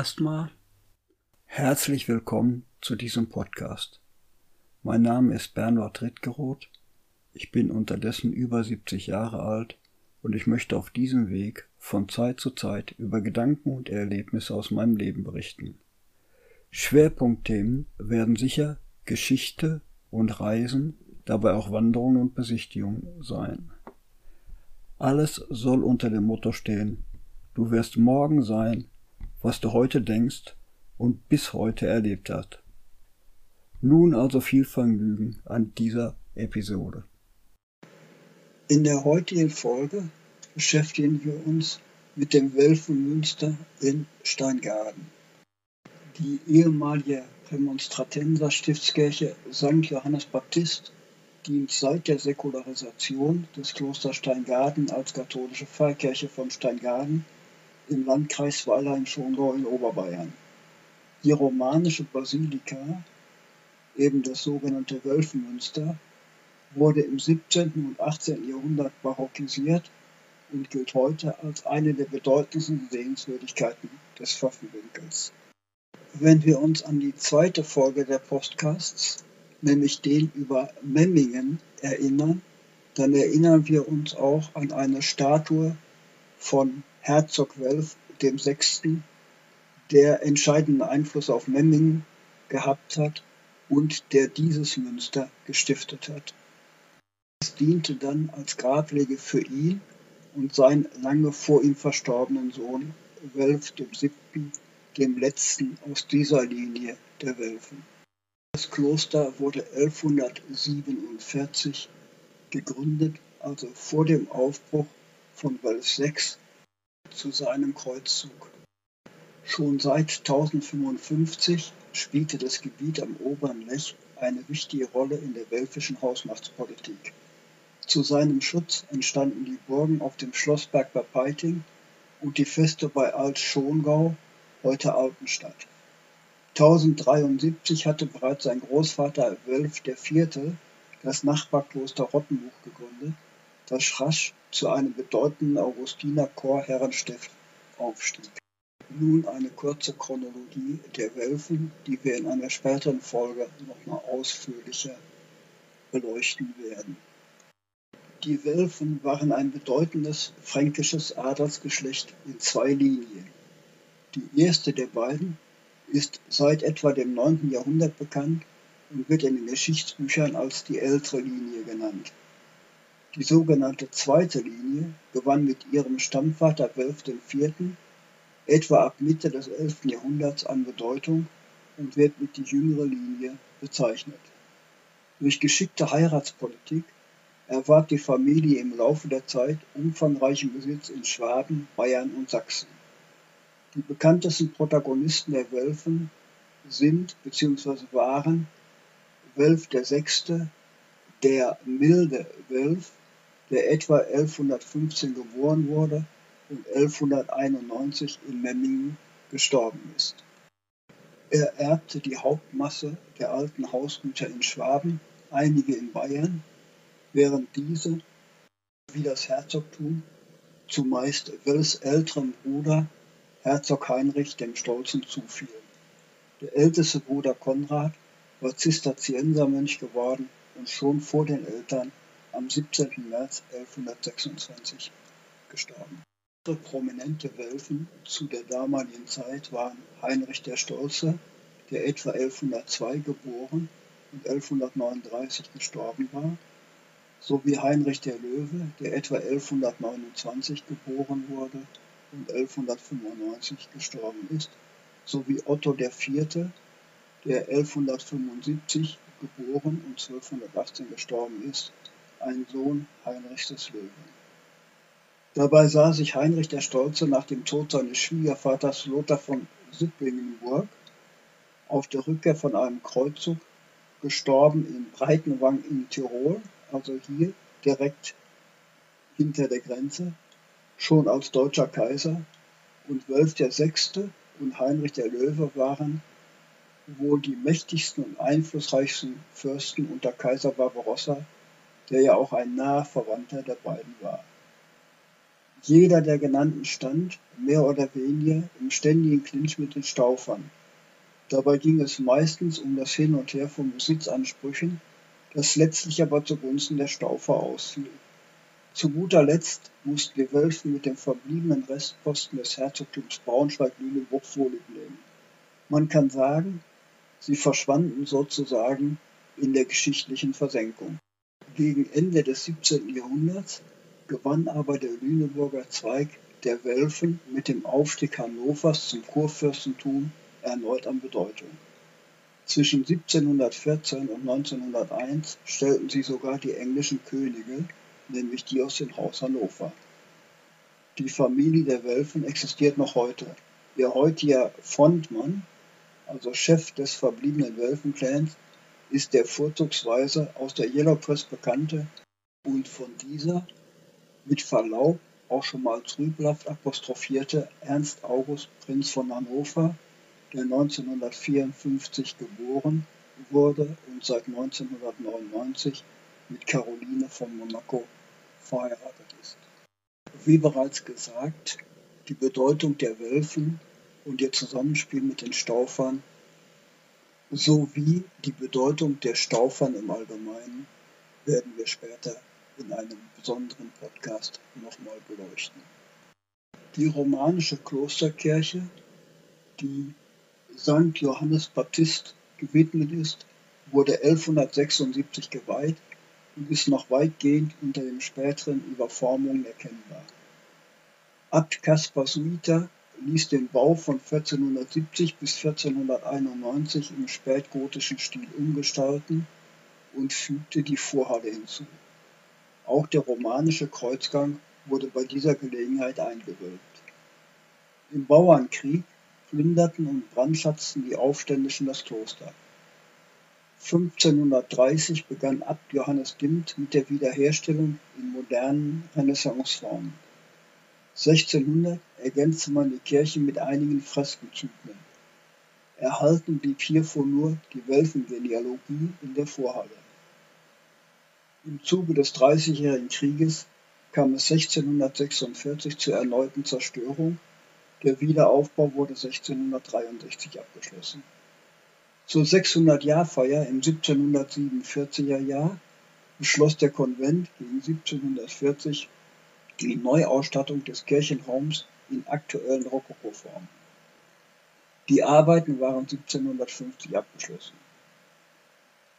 Erstmal. Herzlich willkommen zu diesem Podcast. Mein Name ist Bernhard Rittgeroth. Ich bin unterdessen über 70 Jahre alt und ich möchte auf diesem Weg von Zeit zu Zeit über Gedanken und Erlebnisse aus meinem Leben berichten. Schwerpunktthemen werden sicher Geschichte und Reisen, dabei auch Wanderungen und Besichtigungen sein. Alles soll unter dem Motto stehen, du wirst morgen sein, was du heute denkst und bis heute erlebt hast. Nun also viel Vergnügen an dieser Episode. In der heutigen Folge beschäftigen wir uns mit dem Welfenmünster in Steingaden. Die ehemalige Prämonstratenser Stiftskirche St. Johannes Baptist dient seit der Säkularisation des Klosters Steingaden als katholische Pfarrkirche von Steingaden im Landkreis Weiler in Schongau in Oberbayern. Die romanische Basilika, eben das sogenannte Wölfenmünster, wurde im 17. und 18. Jahrhundert barockisiert und gilt heute als eine der bedeutendsten Sehenswürdigkeiten des Pfaffenwinkels. Wenn wir uns an die zweite Folge der Podcasts, nämlich den über Memmingen, erinnern, dann erinnern wir uns auch an eine Statue von Herzog Welf VI., der entscheidenden Einfluss auf Memmingen gehabt hat und der dieses Münster gestiftet hat. Es diente dann als Grablege für ihn und seinen lange vor ihm verstorbenen Sohn Welf VII., dem letzten aus dieser Linie der Welfen. Das Kloster wurde 1147 gegründet, also vor dem Aufbruch von Welf VI zu seinem Kreuzzug. Schon seit 1055 spielte das Gebiet am oberen Lech eine wichtige Rolle in der welfischen Hausmachtspolitik. Zu seinem Schutz entstanden die Burgen auf dem Schlossberg bei Peiting und die Feste bei Alt-Schongau, heute Altenstadt. 1073 hatte bereits sein Großvater Wölf IV. das Nachbarkloster Rottenbuch gegründet, das rasch zu einem bedeutenden Augustiner Chorherrenstift aufstieg. Nun eine kurze Chronologie der Wölfen, die wir in einer späteren Folge nochmal ausführlicher beleuchten werden. Die Welfen waren ein bedeutendes fränkisches Adelsgeschlecht in zwei Linien. Die erste der beiden ist seit etwa dem 9. Jahrhundert bekannt und wird in den Geschichtsbüchern als die ältere Linie genannt. Die sogenannte zweite Linie gewann mit ihrem Stammvater Welf IV. etwa ab Mitte des 11. Jahrhunderts an Bedeutung und wird mit die jüngere Linie bezeichnet. Durch geschickte Heiratspolitik erwarb die Familie im Laufe der Zeit umfangreichen Besitz in Schwaben, Bayern und Sachsen. Die bekanntesten Protagonisten der Wölfen sind bzw. waren Wölf VI., der milde Wölf, der etwa 1115 geboren wurde und 1191 in Memmingen gestorben ist. Er erbte die Hauptmasse der alten Hausgüter in Schwaben, einige in Bayern während diese, wie das Herzogtum, zumeist Wels älterem Bruder Herzog Heinrich dem Stolzen zufielen. Der älteste Bruder Konrad war Zisterziensermönch geworden und schon vor den Eltern am 17. März 1126 gestorben. Andere prominente Welfen zu der damaligen Zeit waren Heinrich der Stolze, der etwa 1102 geboren und 1139 gestorben war, sowie Heinrich der Löwe, der etwa 1129 geboren wurde und 1195 gestorben ist, sowie Otto IV., der 1175 geboren und 1218 gestorben ist, ein Sohn Heinrichs des Löwen. Dabei sah sich Heinrich der Stolze nach dem Tod seines Schwiegervaters Lothar von Sipplingenburg auf der Rückkehr von einem Kreuzzug gestorben in Breitenwang in Tirol also hier direkt hinter der Grenze, schon als deutscher Kaiser und Wölf VI. und Heinrich der Löwe waren wohl die mächtigsten und einflussreichsten Fürsten unter Kaiser Barbarossa, der ja auch ein naher Verwandter der beiden war. Jeder der genannten stand, mehr oder weniger, im ständigen Clinch mit den Staufern. Dabei ging es meistens um das Hin und Her von Besitzansprüchen, das letztlich aber zugunsten der Staufer ausfiel. Zu guter Letzt mussten die Wölfen mit dem verbliebenen Restposten des Herzogtums Braunschweig-Lüneburg vorlieb nehmen. Man kann sagen, sie verschwanden sozusagen in der geschichtlichen Versenkung. Gegen Ende des 17. Jahrhunderts gewann aber der Lüneburger Zweig der Welfen mit dem Aufstieg Hannovers zum Kurfürstentum erneut an Bedeutung. Zwischen 1714 und 1901 stellten sie sogar die englischen Könige nämlich die aus dem Haus Hannover. Die Familie der Wölfen existiert noch heute. Ihr heutiger Frontmann, also Chef des verbliebenen Wölfenclans, ist der vorzugsweise aus der Yellow Press bekannte und von dieser mit Verlaub auch schon mal trübelhaft apostrophierte Ernst August Prinz von Hannover, der 1954 geboren wurde und seit 1999 mit Caroline von Monaco verheiratet ist. Wie bereits gesagt, die Bedeutung der Wölfen und ihr Zusammenspiel mit den Staufern sowie die Bedeutung der Staufern im Allgemeinen werden wir später in einem besonderen Podcast nochmal beleuchten. Die romanische Klosterkirche, die St. Johannes Baptist gewidmet ist, wurde 1176 geweiht und ist noch weitgehend unter den späteren Überformungen erkennbar. Abt Caspar Suita ließ den Bau von 1470 bis 1491 im spätgotischen Stil umgestalten und fügte die Vorhalle hinzu. Auch der romanische Kreuzgang wurde bei dieser Gelegenheit eingewölbt. Im Bauernkrieg plünderten und brandschatzten die Aufständischen das Kloster. 1530 begann Abt Johannes Dimt mit der Wiederherstellung in modernen Renaissanceformen. 1600 ergänzte man die Kirche mit einigen Freskenzyklen. Erhalten blieb hiervon nur die Welfengenealogie in der Vorhalle. Im Zuge des Dreißigjährigen Krieges kam es 1646 zur erneuten Zerstörung. Der Wiederaufbau wurde 1663 abgeschlossen. Zur 600-Jahr-Feier im 1747er Jahr beschloss der Konvent gegen 1740 die Neuausstattung des Kirchenraums in aktuellen Rokokoformen. Die Arbeiten waren 1750 abgeschlossen.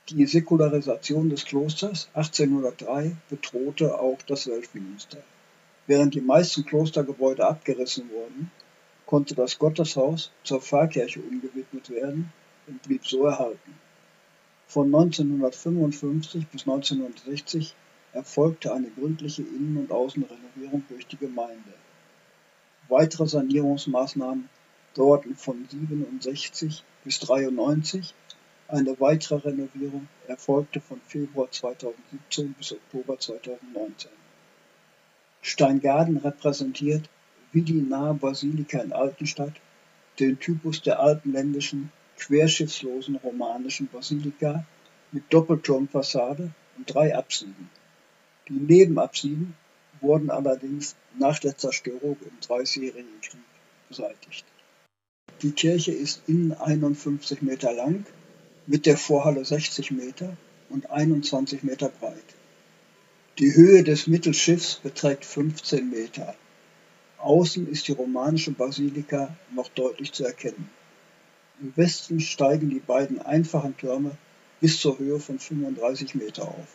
Die Säkularisation des Klosters 1803 bedrohte auch das Weltmünster. Während die meisten Klostergebäude abgerissen wurden, konnte das Gotteshaus zur Pfarrkirche umgewidmet werden und blieb so erhalten. Von 1955 bis 1960 erfolgte eine gründliche Innen- und Außenrenovierung durch die Gemeinde. Weitere Sanierungsmaßnahmen dauerten von 67 bis 93. Eine weitere Renovierung erfolgte von Februar 2017 bis Oktober 2019. Steingaden repräsentiert, wie die nahe Basilika in Altenstadt, den Typus der alpenländischen querschiffslosen romanischen Basilika mit Doppelturmfassade und drei Apsiden. Die Nebenapsiden wurden allerdings nach der Zerstörung im Dreißigjährigen Krieg beseitigt. Die Kirche ist innen 51 Meter lang, mit der Vorhalle 60 Meter und 21 Meter breit. Die Höhe des Mittelschiffs beträgt 15 Meter. Außen ist die romanische Basilika noch deutlich zu erkennen. Im Westen steigen die beiden einfachen Türme bis zur Höhe von 35 Meter auf.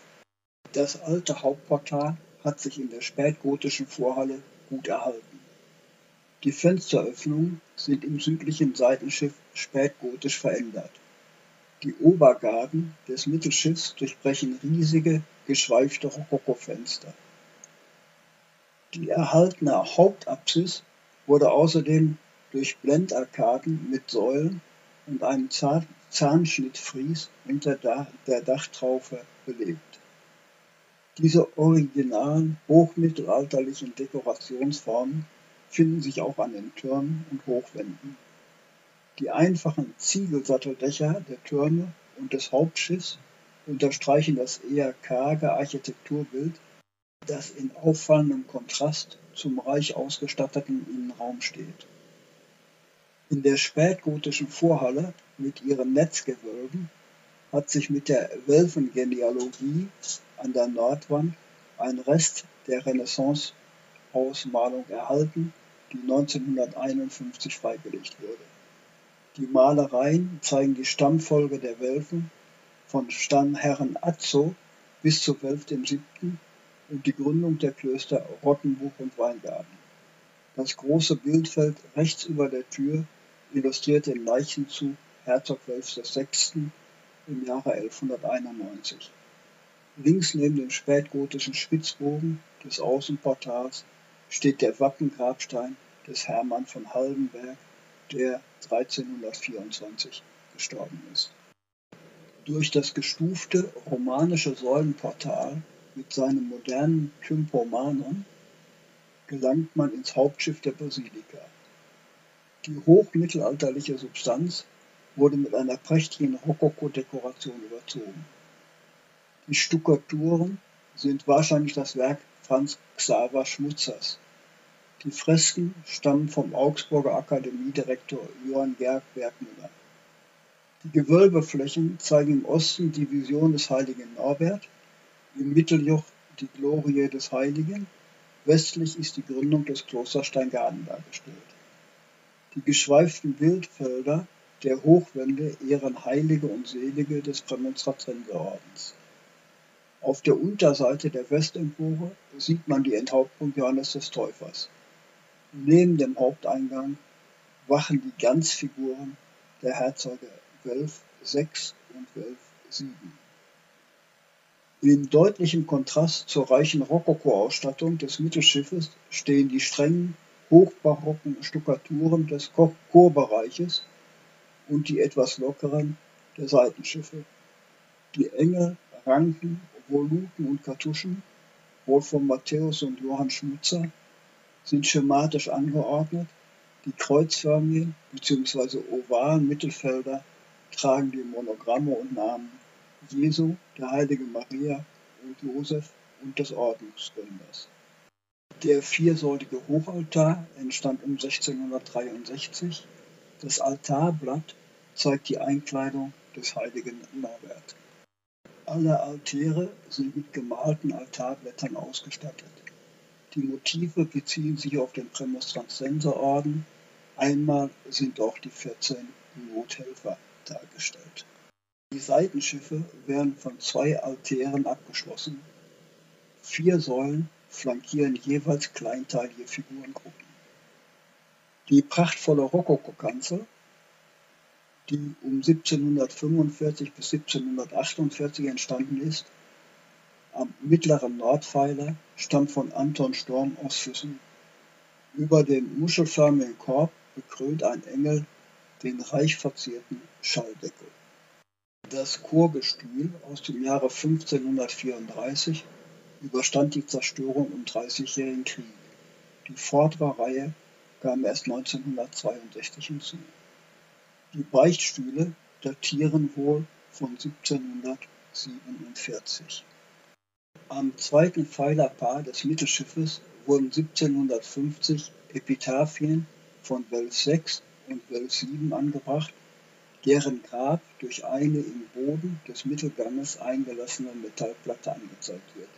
Das alte Hauptportal hat sich in der spätgotischen Vorhalle gut erhalten. Die Fensteröffnungen sind im südlichen Seitenschiff spätgotisch verändert. Die Obergaden des Mittelschiffs durchbrechen riesige, geschweifte Rokokofenster. Die erhaltene Hauptapsis wurde außerdem durch Blendarkaden mit Säulen und einem Zahnschnittfries unter der Dachtraufe belebt. Diese originalen hochmittelalterlichen Dekorationsformen finden sich auch an den Türmen und Hochwänden. Die einfachen Ziegelsatteldächer der Türme und des Hauptschiffs unterstreichen das eher karge Architekturbild das in auffallendem Kontrast zum reich ausgestatteten Innenraum steht. In der spätgotischen Vorhalle mit ihren Netzgewölben hat sich mit der Welfengenealogie an der Nordwand ein Rest der Renaissance-Ausmalung erhalten, die 1951 freigelegt wurde. Die Malereien zeigen die Stammfolge der Welfen von Stammherren Azzo bis zu Welf VII. und die Gründung der Klöster Rottenbuch und Weingarten. Das große Bildfeld rechts über der Tür illustriert den Leichenzug Herzog Welfs VI. Im Jahre 1191. Links neben dem spätgotischen Spitzbogen des Außenportals steht der Wappengrabstein des Hermann von Haldenberg, der 1324 gestorben ist. Durch das gestufte romanische Säulenportal mit seinem modernen Tympomanon gelangt man ins Hauptschiff der Basilika. Die hochmittelalterliche Substanz wurde mit einer prächtigen Rokoko-Dekoration überzogen. Die Stuckaturen sind wahrscheinlich das Werk Franz Xaver Schmutzers. Die Fresken stammen vom Augsburger Akademiedirektor Johann Georg Bergmüller. Die Gewölbeflächen zeigen im Osten die Vision des heiligen Norbert, im Mitteljoch die Glorie des Heiligen, westlich ist die Gründung des Klosters Steingaden dargestellt. Die geschweiften Bildfelder der Hochwände ehren Heilige und Selige des Prämonstratenserordens. Auf der Unterseite der Westempore sieht man die Enthauptung Johannes des Täufers. Neben dem Haupteingang wachen die Ganzfiguren der Herzöge Welf VI und Welf VII. In deutlichem Kontrast zur reichen Rokoko-Ausstattung des Mittelschiffes stehen die strengen, hochbarocken Stuckaturen des Chorbereiches und die etwas lockeren der Seitenschiffe. Die Engel, Ranken, Voluten und Kartuschen, wohl von Matthäus und Johann Schmutzer, sind schematisch angeordnet. Die kreuzförmigen bzw. ovalen Mittelfelder tragen die Monogramme und Namen Jesu, der Heilige Maria und Josef und des Ordnungsgründers. Der viersäulige Hochaltar entstand um 1663. Das Altarblatt zeigt die Einkleidung des heiligen Norbert. Alle Altäre sind mit gemalten Altarblättern ausgestattet. Die Motive beziehen sich auf den Prämonstratenserorden. Einmal sind auch die 14 Nothelfer dargestellt. Die Seitenschiffe werden von zwei Altären abgeschlossen. Vier Säulen flankieren jeweils kleinteilige Figurengruppen. Die prachtvolle Rokokokanzel, die um 1745 bis 1748 entstanden ist, am mittleren Nordpfeiler stammt von Anton Storm aus Füssen. Über dem muschelförmigen Korb bekrönt ein Engel den reich verzierten Schalldeckel. Das Chorgestühl aus dem Jahre 1534 überstand die Zerstörung im Dreißigjährigen Krieg. Die vordere Reihe kam erst 1962 hinzu. Die Beichtstühle datieren wohl von 1747. Am zweiten Pfeilerpaar des Mittelschiffes wurden 1750 Epitaphien von Welf 6 und Welf 7 angebracht, deren Grab durch eine im Boden des Mittelganges eingelassene Metallplatte angezeigt wird.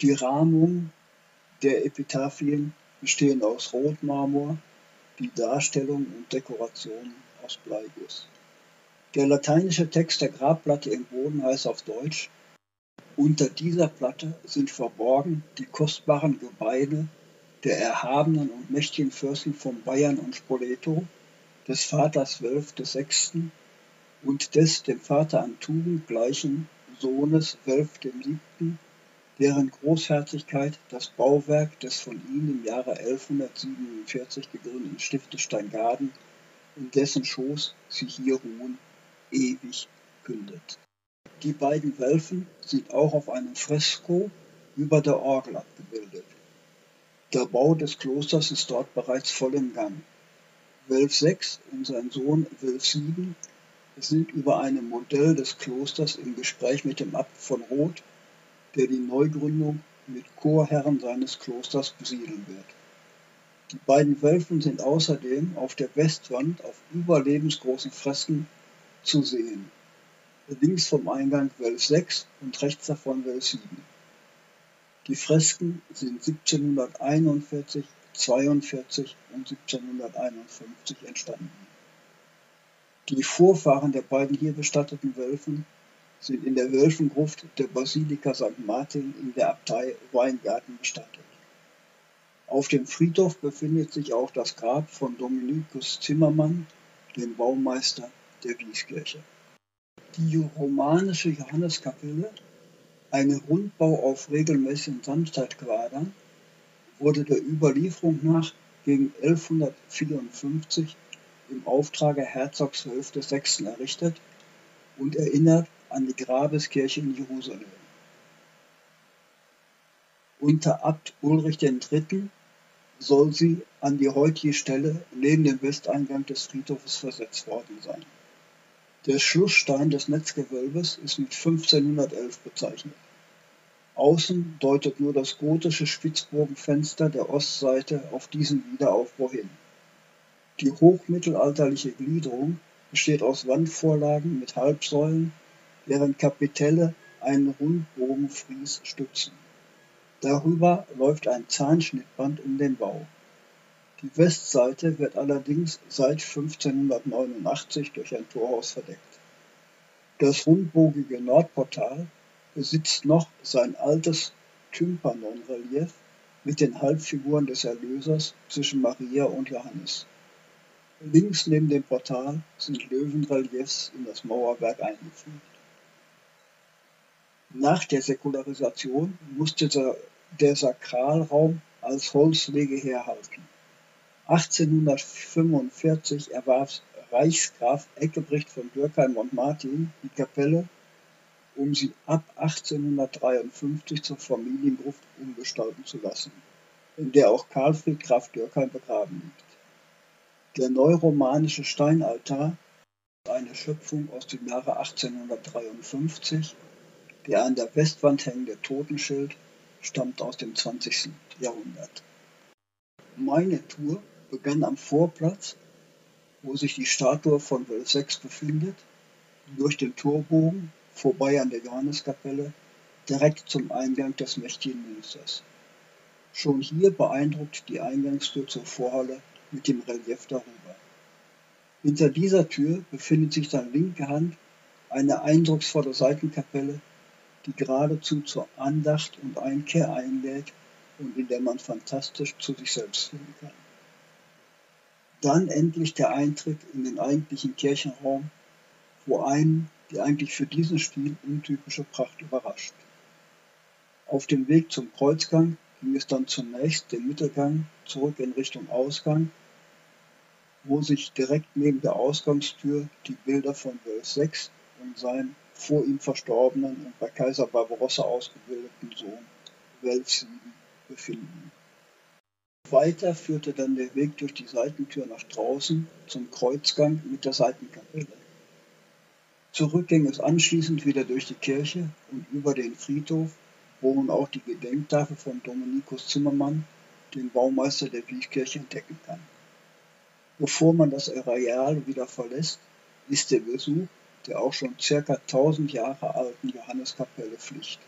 Die Rahmung der Epitaphien bestehen aus Rotmarmor, die Darstellung und Dekoration aus Bleiguss. Der lateinische Text der Grabplatte im Boden heißt auf Deutsch unter dieser Platte sind verborgen die kostbaren Gebeine der erhabenen und mächtigen Fürsten von Bayern und Spoleto, des Vaters Wölf VI. und des dem Vater an Tugend gleichen Sohnes Wölf VII., deren Großherzigkeit das Bauwerk des von ihm im Jahre 1147 gegründeten Stiftes Steingaden, in dessen Schoß sie hier ruhen, ewig kündet. Die beiden Welfen sind auch auf einem Fresko über der Orgel abgebildet. Der Bau des Klosters ist dort bereits voll im Gang. Welf 6 und sein Sohn Welf 7 sind über einem Modell des Klosters im Gespräch mit dem Abt von Roth, der die Neugründung mit Chorherren seines Klosters besiedeln wird. Die beiden Wölfen sind außerdem auf der Westwand auf überlebensgroßen Fresken zu sehen. Links vom Eingang Wölf 6 und rechts davon Wölf 7. Die Fresken sind 1741, 42 und 1751 entstanden. Die Vorfahren der beiden hier bestatteten Wölfen sind in der Wölfengruft der Basilika St. Martin in der Abtei Weingarten bestattet. Auf dem Friedhof befindet sich auch das Grab von Dominikus Zimmermann, dem Baumeister der Wieskirche. Die romanische Johanneskapelle eine Rundbau auf regelmäßigen Sandsteinquadern wurde der Überlieferung nach gegen 1154 im Auftrage Herzogs Wolf VI. errichtet und erinnert an die Grabeskirche in Jerusalem. Unter Abt Ulrich III. soll sie an die heutige Stelle neben dem Westeingang des Friedhofes versetzt worden sein. Der Schlussstein des Netzgewölbes ist mit 1511 bezeichnet. Außen deutet nur das gotische Spitzbogenfenster der Ostseite auf diesen Wiederaufbau hin. Die hochmittelalterliche Gliederung besteht aus Wandvorlagen mit Halbsäulen, deren Kapitelle einen Rundbogenfries stützen. Darüber läuft ein Zahnschnittband um den Bau. Die Westseite wird allerdings seit 1589 durch ein Torhaus verdeckt. Das rundbogige Nordportal besitzt noch sein altes Tympanonrelief mit den Halbfiguren des Erlösers zwischen Maria und Johannes. Links neben dem Portal sind Löwenreliefs in das Mauerwerk eingefügt. Nach der Säkularisation musste der Sakralraum als Holzwege herhalten. 1845 erwarb Reichsgraf Eckebrecht von Dürkheim und Martin die Kapelle, um sie ab 1853 zur Familiengruft umgestalten zu lassen, in der auch Karlfried Graf Dürkheim begraben liegt. Der neuromanische Steinaltar eine Schöpfung aus dem Jahre 1853. Der an der Westwand hängende Totenschild stammt aus dem 20. Jahrhundert. Meine Tour begann am Vorplatz, wo sich die Statue von Wölf 6 befindet, durch den Torbogen, vorbei an der Johanneskapelle, direkt zum Eingang des mächtigen Münsters. Schon hier beeindruckt die Eingangstür zur Vorhalle mit dem Relief darüber. Hinter dieser Tür befindet sich dann linke Hand eine eindrucksvolle Seitenkapelle, die geradezu zur Andacht und Einkehr einlädt und in der man fantastisch zu sich selbst finden kann. Dann endlich der Eintritt in den eigentlichen Kirchenraum, wo einen die eigentlich für diesen Stil untypische Pracht überrascht. Auf dem Weg zum Kreuzgang ging es dann zunächst den Mittelgang zurück in Richtung Ausgang, wo sich direkt neben der Ausgangstür die Bilder von Wölf 6 und seinem vor ihm verstorbenen und bei Kaiser Barbarossa ausgebildeten Sohn 7 befinden. Weiter führte dann der Weg durch die Seitentür nach draußen zum Kreuzgang mit der Seitenkapelle. Zurück ging es anschließend wieder durch die Kirche und über den Friedhof, wo man auch die Gedenktafel von Dominikus Zimmermann, den Baumeister der Wieskirche, entdecken kann. Bevor man das Areal wieder verlässt, ist der Besuch der auch schon circa 1000 Jahre alten Johanneskapelle Pflicht.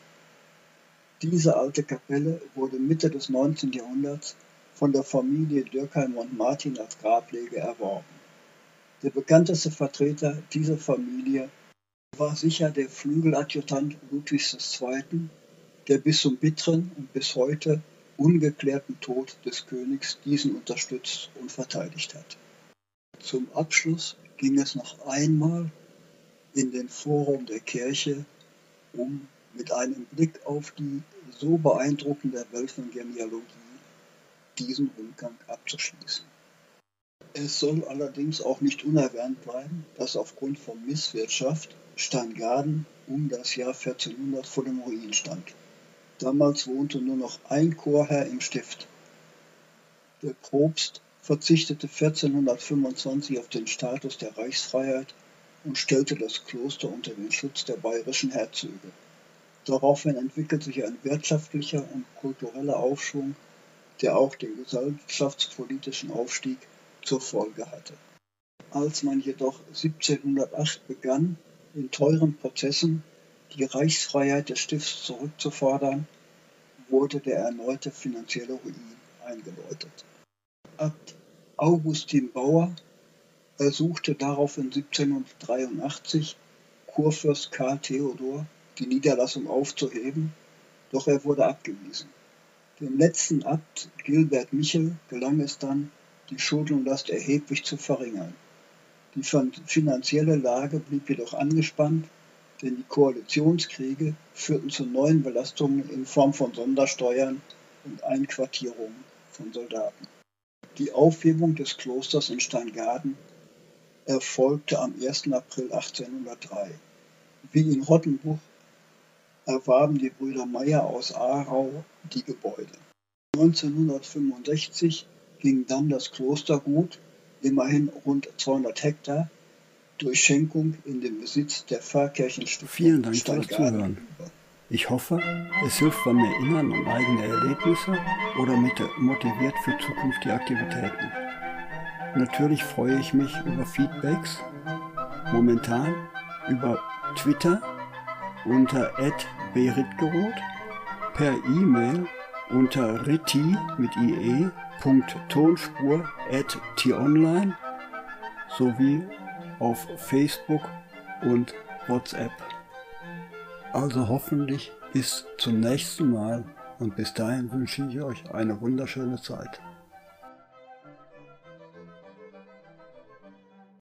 Diese alte Kapelle wurde Mitte des 19. Jahrhunderts von der Familie Dürkheim und Martin als Grablege erworben. Der bekannteste Vertreter dieser Familie war sicher der Flügeladjutant Ludwigs II., der bis zum bitteren und bis heute ungeklärten Tod des Königs diesen unterstützt und verteidigt hat. Zum Abschluss ging es noch einmal in den Forum der Kirche, um mit einem Blick auf die so beeindruckende Welfengenealogie diesen Rundgang abzuschließen. Es soll allerdings auch nicht unerwähnt bleiben, dass aufgrund von Misswirtschaft Steingaden um das Jahr 1400 vor dem Ruin stand. Damals wohnte nur noch ein Chorherr im Stift. Der Propst verzichtete 1425 auf den Status der Reichsfreiheit und stellte das Kloster unter den Schutz der bayerischen Herzöge. Daraufhin entwickelte sich ein wirtschaftlicher und kultureller Aufschwung, der auch den gesellschaftspolitischen Aufstieg zur Folge hatte. Als man jedoch 1708 begann, in teuren Prozessen die Reichsfreiheit des Stifts zurückzufordern, wurde der erneute finanzielle Ruin eingeläutet. Abt Augustin Bauer ersuchte daraufhin 1783 Kurfürst Karl Theodor die Niederlassung aufzuheben, doch er wurde abgewiesen. Dem letzten Abt Gilbert Michel gelang es dann, die Schuldenlast erheblich zu verringern. Die finanzielle Lage blieb jedoch angespannt, denn die Koalitionskriege führten zu neuen Belastungen in Form von Sondersteuern und Einquartierungen von Soldaten. Die Aufhebung des Klosters in Steingaden erfolgte am 1. April 1803. Wie in Rottenbuch erwarben die Brüder Meyer aus Aarau die Gebäude. 1965 ging dann das Klostergut, immerhin rund 200 Hektar, durch Schenkung in den Besitz der Pfarrkirchenstiftung Vielen Dank fürs Zuhören. Ich hoffe, es hilft beim Erinnern an eigene Erlebnisse oder motiviert für zukünftige Aktivitäten. Natürlich freue ich mich über Feedbacks, momentan über Twitter unter @beritgeroth, per E-Mail unter ritti mit ie.tonspur at t-online sowie auf Facebook und WhatsApp. Also hoffentlich bis zum nächsten Mal und bis dahin wünsche ich euch eine wunderschöne Zeit.